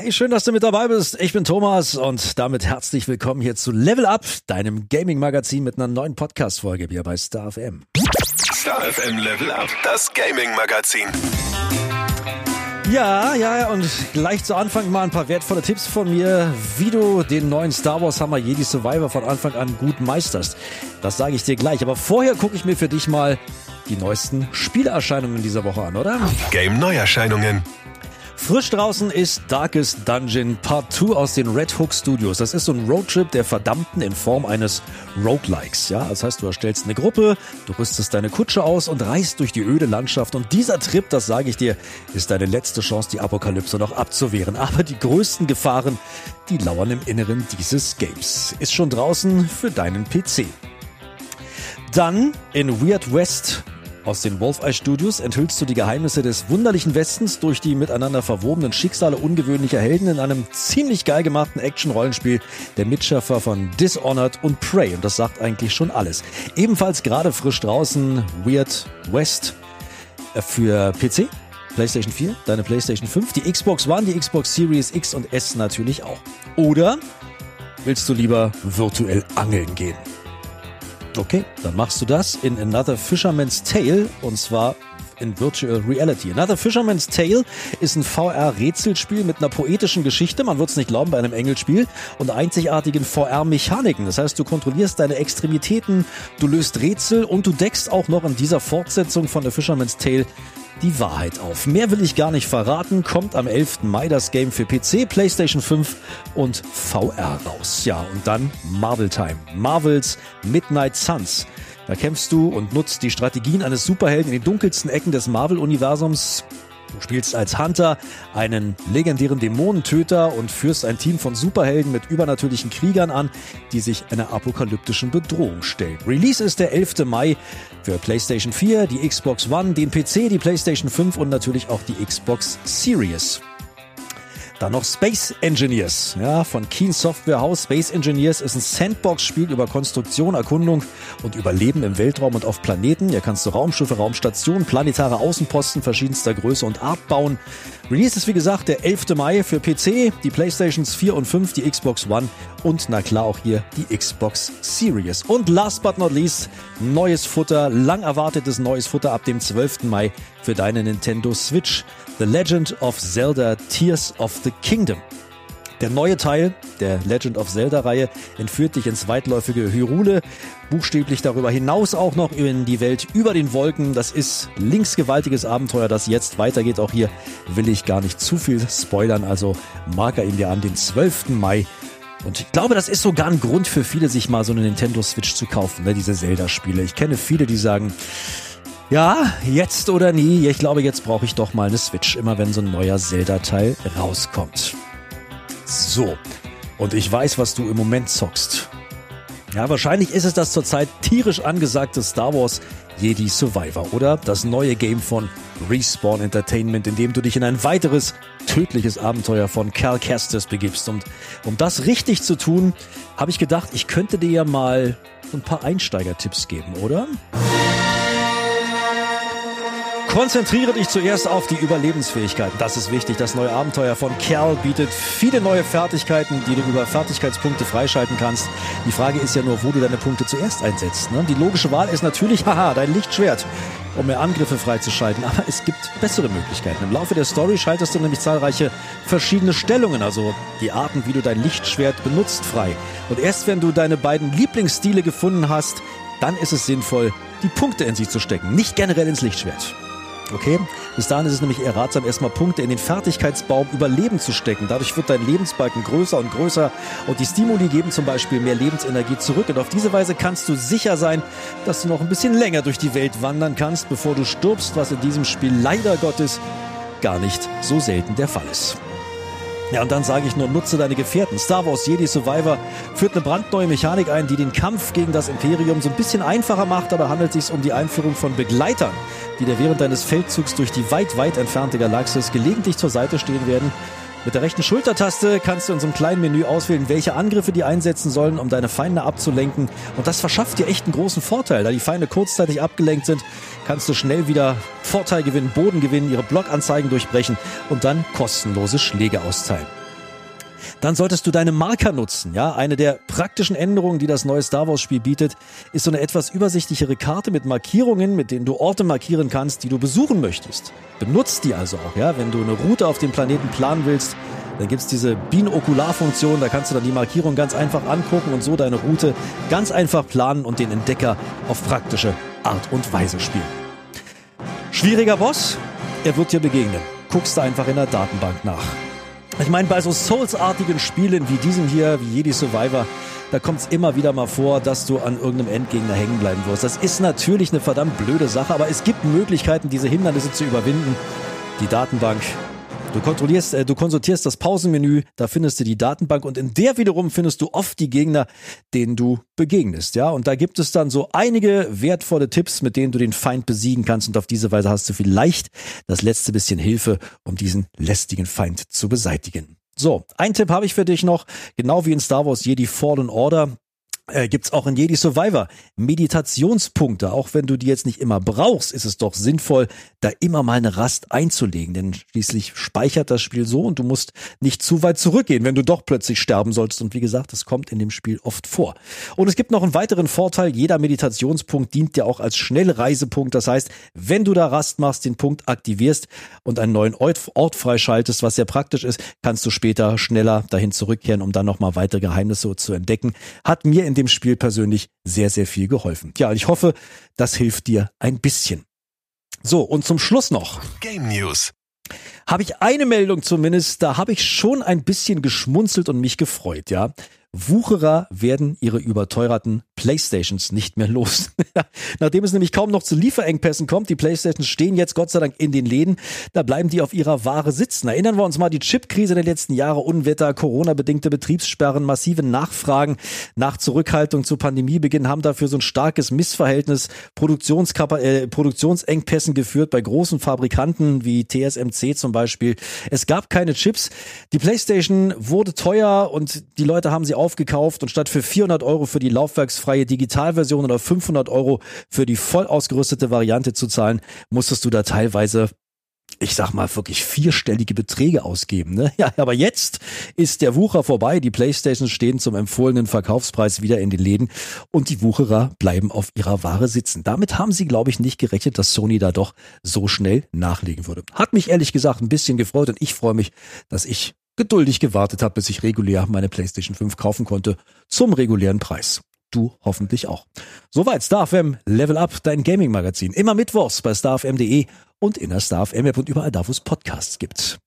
Hey, schön, dass du mit dabei bist. Ich bin Thomas und damit herzlich willkommen hier zu Level Up, deinem Gaming-Magazin mit einer neuen Podcast-Folge hier bei StarFM. StarFM Level Up, das Gaming-Magazin. Ja, ja, ja, und gleich zu Anfang mal ein paar wertvolle Tipps von mir, wie du den neuen Star Wars Hammer Jedi Survivor von Anfang an gut meisterst. Das sage ich dir gleich. Aber vorher gucke ich mir für dich mal die neuesten Spielerscheinungen dieser Woche an, oder? Game Neuerscheinungen. Frisch draußen ist Darkest Dungeon Part 2 aus den Red Hook Studios. Das ist so ein Roadtrip der Verdammten in Form eines Roguelikes. Ja, das heißt, du erstellst eine Gruppe, du rüstest deine Kutsche aus und reist durch die öde Landschaft. Und dieser Trip, das sage ich dir, ist deine letzte Chance, die Apokalypse noch abzuwehren. Aber die größten Gefahren, die lauern im Inneren dieses Games. Ist schon draußen für deinen PC. Dann in Weird West aus den Wolfeye Studios enthüllst du die Geheimnisse des wunderlichen Westens durch die miteinander verwobenen Schicksale ungewöhnlicher Helden in einem ziemlich geil gemachten Action-Rollenspiel der Mitschaffer von Dishonored und Prey. Und das sagt eigentlich schon alles. Ebenfalls gerade frisch draußen Weird West äh, für PC, PlayStation 4, deine PlayStation 5, die Xbox One, die Xbox Series X und S natürlich auch. Oder willst du lieber virtuell angeln gehen? Okay, dann machst du das in Another Fisherman's Tale und zwar in Virtual Reality. Another Fisherman's Tale ist ein VR-Rätselspiel mit einer poetischen Geschichte, man wird es nicht glauben bei einem Engelspiel, und einzigartigen VR-Mechaniken. Das heißt, du kontrollierst deine Extremitäten, du löst Rätsel und du deckst auch noch in dieser Fortsetzung von The Fisherman's Tale die Wahrheit auf. Mehr will ich gar nicht verraten. Kommt am 11. Mai das Game für PC, PlayStation 5 und VR raus. Ja, und dann Marvel Time. Marvels Midnight Suns. Da kämpfst du und nutzt die Strategien eines Superhelden in den dunkelsten Ecken des Marvel-Universums. Du spielst als Hunter einen legendären Dämonentöter und führst ein Team von Superhelden mit übernatürlichen Kriegern an, die sich einer apokalyptischen Bedrohung stellen. Release ist der 11. Mai für PlayStation 4, die Xbox One, den PC, die PlayStation 5 und natürlich auch die Xbox Series. Dann noch Space Engineers, ja, von Keen Software House. Space Engineers ist ein Sandbox-Spiel über Konstruktion, Erkundung und Überleben im Weltraum und auf Planeten. Hier kannst du Raumschiffe, Raumstationen, planetare Außenposten verschiedenster Größe und Art bauen. Release ist wie gesagt der 11. Mai für PC, die Playstations 4 und 5, die Xbox One und na klar auch hier die Xbox Series. Und last but not least, neues Futter, lang erwartetes neues Futter ab dem 12. Mai für deine Nintendo Switch. The Legend of Zelda Tears of the Kingdom. Der neue Teil der Legend of Zelda-Reihe entführt dich ins weitläufige Hyrule, buchstäblich darüber hinaus auch noch in die Welt über den Wolken. Das ist linksgewaltiges Abenteuer, das jetzt weitergeht. Auch hier will ich gar nicht zu viel spoilern, also marker ihn dir an den 12. Mai. Und ich glaube, das ist sogar ein Grund für viele, sich mal so eine Nintendo Switch zu kaufen, ne, diese Zelda-Spiele. Ich kenne viele, die sagen, ja, jetzt oder nie. Ich glaube, jetzt brauche ich doch mal eine Switch, immer wenn so ein neuer Zelda-Teil rauskommt. So. Und ich weiß, was du im Moment zockst. Ja, wahrscheinlich ist es das zurzeit tierisch angesagte Star Wars Jedi Survivor oder das neue Game von Respawn Entertainment, in dem du dich in ein weiteres tödliches Abenteuer von Cal Kestis begibst. Und um das richtig zu tun, habe ich gedacht, ich könnte dir ja mal ein paar Einsteigertipps geben, oder? Konzentriere dich zuerst auf die Überlebensfähigkeiten. Das ist wichtig. Das neue Abenteuer von Kerl bietet viele neue Fertigkeiten, die du über Fertigkeitspunkte freischalten kannst. Die Frage ist ja nur, wo du deine Punkte zuerst einsetzt. Ne? Die logische Wahl ist natürlich, haha, dein Lichtschwert, um mehr Angriffe freizuschalten. Aber es gibt bessere Möglichkeiten. Im Laufe der Story schaltest du nämlich zahlreiche verschiedene Stellungen, also die Arten, wie du dein Lichtschwert benutzt, frei. Und erst wenn du deine beiden Lieblingsstile gefunden hast, dann ist es sinnvoll, die Punkte in sie zu stecken, nicht generell ins Lichtschwert. Okay? Bis dahin ist es nämlich eher ratsam, erstmal Punkte in den Fertigkeitsbaum Überleben zu stecken. Dadurch wird dein Lebensbalken größer und größer und die Stimuli geben zum Beispiel mehr Lebensenergie zurück. Und auf diese Weise kannst du sicher sein, dass du noch ein bisschen länger durch die Welt wandern kannst, bevor du stirbst, was in diesem Spiel leider Gottes gar nicht so selten der Fall ist. Ja, und dann sage ich nur, nutze deine Gefährten. Star Wars Jedi Survivor führt eine brandneue Mechanik ein, die den Kampf gegen das Imperium so ein bisschen einfacher macht, aber handelt sich um die Einführung von Begleitern, die dir während deines Feldzugs durch die weit, weit entfernte Galaxis gelegentlich zur Seite stehen werden. Mit der rechten Schultertaste kannst du in so einem kleinen Menü auswählen, welche Angriffe die einsetzen sollen, um deine Feinde abzulenken. Und das verschafft dir echt einen großen Vorteil. Da die Feinde kurzzeitig abgelenkt sind, kannst du schnell wieder Vorteil gewinnen, Boden gewinnen, ihre Blockanzeigen durchbrechen und dann kostenlose Schläge austeilen. Dann solltest du deine Marker nutzen. Ja, eine der praktischen Änderungen, die das neue Star Wars Spiel bietet, ist so eine etwas übersichtlichere Karte mit Markierungen, mit denen du Orte markieren kannst, die du besuchen möchtest. Benutzt die also auch, ja, wenn du eine Route auf dem Planeten planen willst. Dann gibt's diese Binokularfunktion, da kannst du dann die Markierung ganz einfach angucken und so deine Route ganz einfach planen und den Entdecker auf praktische Art und Weise spielen. Schwieriger Boss? Er wird dir begegnen. Guckst du einfach in der Datenbank nach. Ich meine, bei so Souls-artigen Spielen wie diesem hier, wie Jedi Survivor, da kommt es immer wieder mal vor, dass du an irgendeinem Endgegner hängen bleiben wirst. Das ist natürlich eine verdammt blöde Sache, aber es gibt Möglichkeiten, diese Hindernisse zu überwinden. Die Datenbank Du kontrollierst, äh, du konsultierst das Pausenmenü, da findest du die Datenbank und in der wiederum findest du oft die Gegner, denen du begegnest, ja. Und da gibt es dann so einige wertvolle Tipps, mit denen du den Feind besiegen kannst und auf diese Weise hast du vielleicht das letzte bisschen Hilfe, um diesen lästigen Feind zu beseitigen. So, ein Tipp habe ich für dich noch, genau wie in Star Wars Jedi Fallen Order äh, gibt's auch in Jedi Survivor Meditationspunkte. Auch wenn du die jetzt nicht immer brauchst, ist es doch sinnvoll, da immer mal eine Rast einzulegen. Denn schließlich speichert das Spiel so und du musst nicht zu weit zurückgehen, wenn du doch plötzlich sterben sollst. Und wie gesagt, das kommt in dem Spiel oft vor. Und es gibt noch einen weiteren Vorteil. Jeder Meditationspunkt dient dir auch als Schnellreisepunkt. Das heißt, wenn du da Rast machst, den Punkt aktivierst und einen neuen Ort, freischaltest, was sehr praktisch ist, kannst du später schneller dahin zurückkehren, um dann nochmal weitere Geheimnisse zu entdecken. Hat mir in dem Spiel persönlich sehr, sehr viel geholfen. Ja, ich hoffe, das hilft dir ein bisschen. So, und zum Schluss noch. Game News. Habe ich eine Meldung zumindest, da habe ich schon ein bisschen geschmunzelt und mich gefreut, ja. Wucherer werden ihre überteuerten Playstations nicht mehr los. Nachdem es nämlich kaum noch zu Lieferengpässen kommt, die Playstations stehen jetzt Gott sei Dank in den Läden, da bleiben die auf ihrer Ware sitzen. Erinnern wir uns mal die Chipkrise der letzten Jahre, Unwetter, Corona-bedingte Betriebssperren, massive Nachfragen nach Zurückhaltung zu Pandemiebeginn haben dafür so ein starkes Missverhältnis Produktionskapa äh, Produktionsengpässen geführt bei großen Fabrikanten wie TSMC zum Beispiel. Es gab keine Chips. Die Playstation wurde teuer und die Leute haben sie aufgekauft und statt für 400 Euro für die laufwerksfreie Digitalversion oder 500 Euro für die voll ausgerüstete Variante zu zahlen, musstest du da teilweise ich sag mal, wirklich vierstellige Beträge ausgeben. Ne? Ja, aber jetzt ist der Wucher vorbei. Die Playstations stehen zum empfohlenen Verkaufspreis wieder in den Läden und die Wucherer bleiben auf ihrer Ware sitzen. Damit haben sie, glaube ich, nicht gerechnet, dass Sony da doch so schnell nachlegen würde. Hat mich ehrlich gesagt ein bisschen gefreut und ich freue mich, dass ich geduldig gewartet habe, bis ich regulär meine PlayStation 5 kaufen konnte zum regulären Preis. Du hoffentlich auch. Soweit StarFM Level Up, dein Gaming-Magazin. Immer mittwochs bei starfm.de und in der StarFM App und überall da, wo es Podcasts gibt.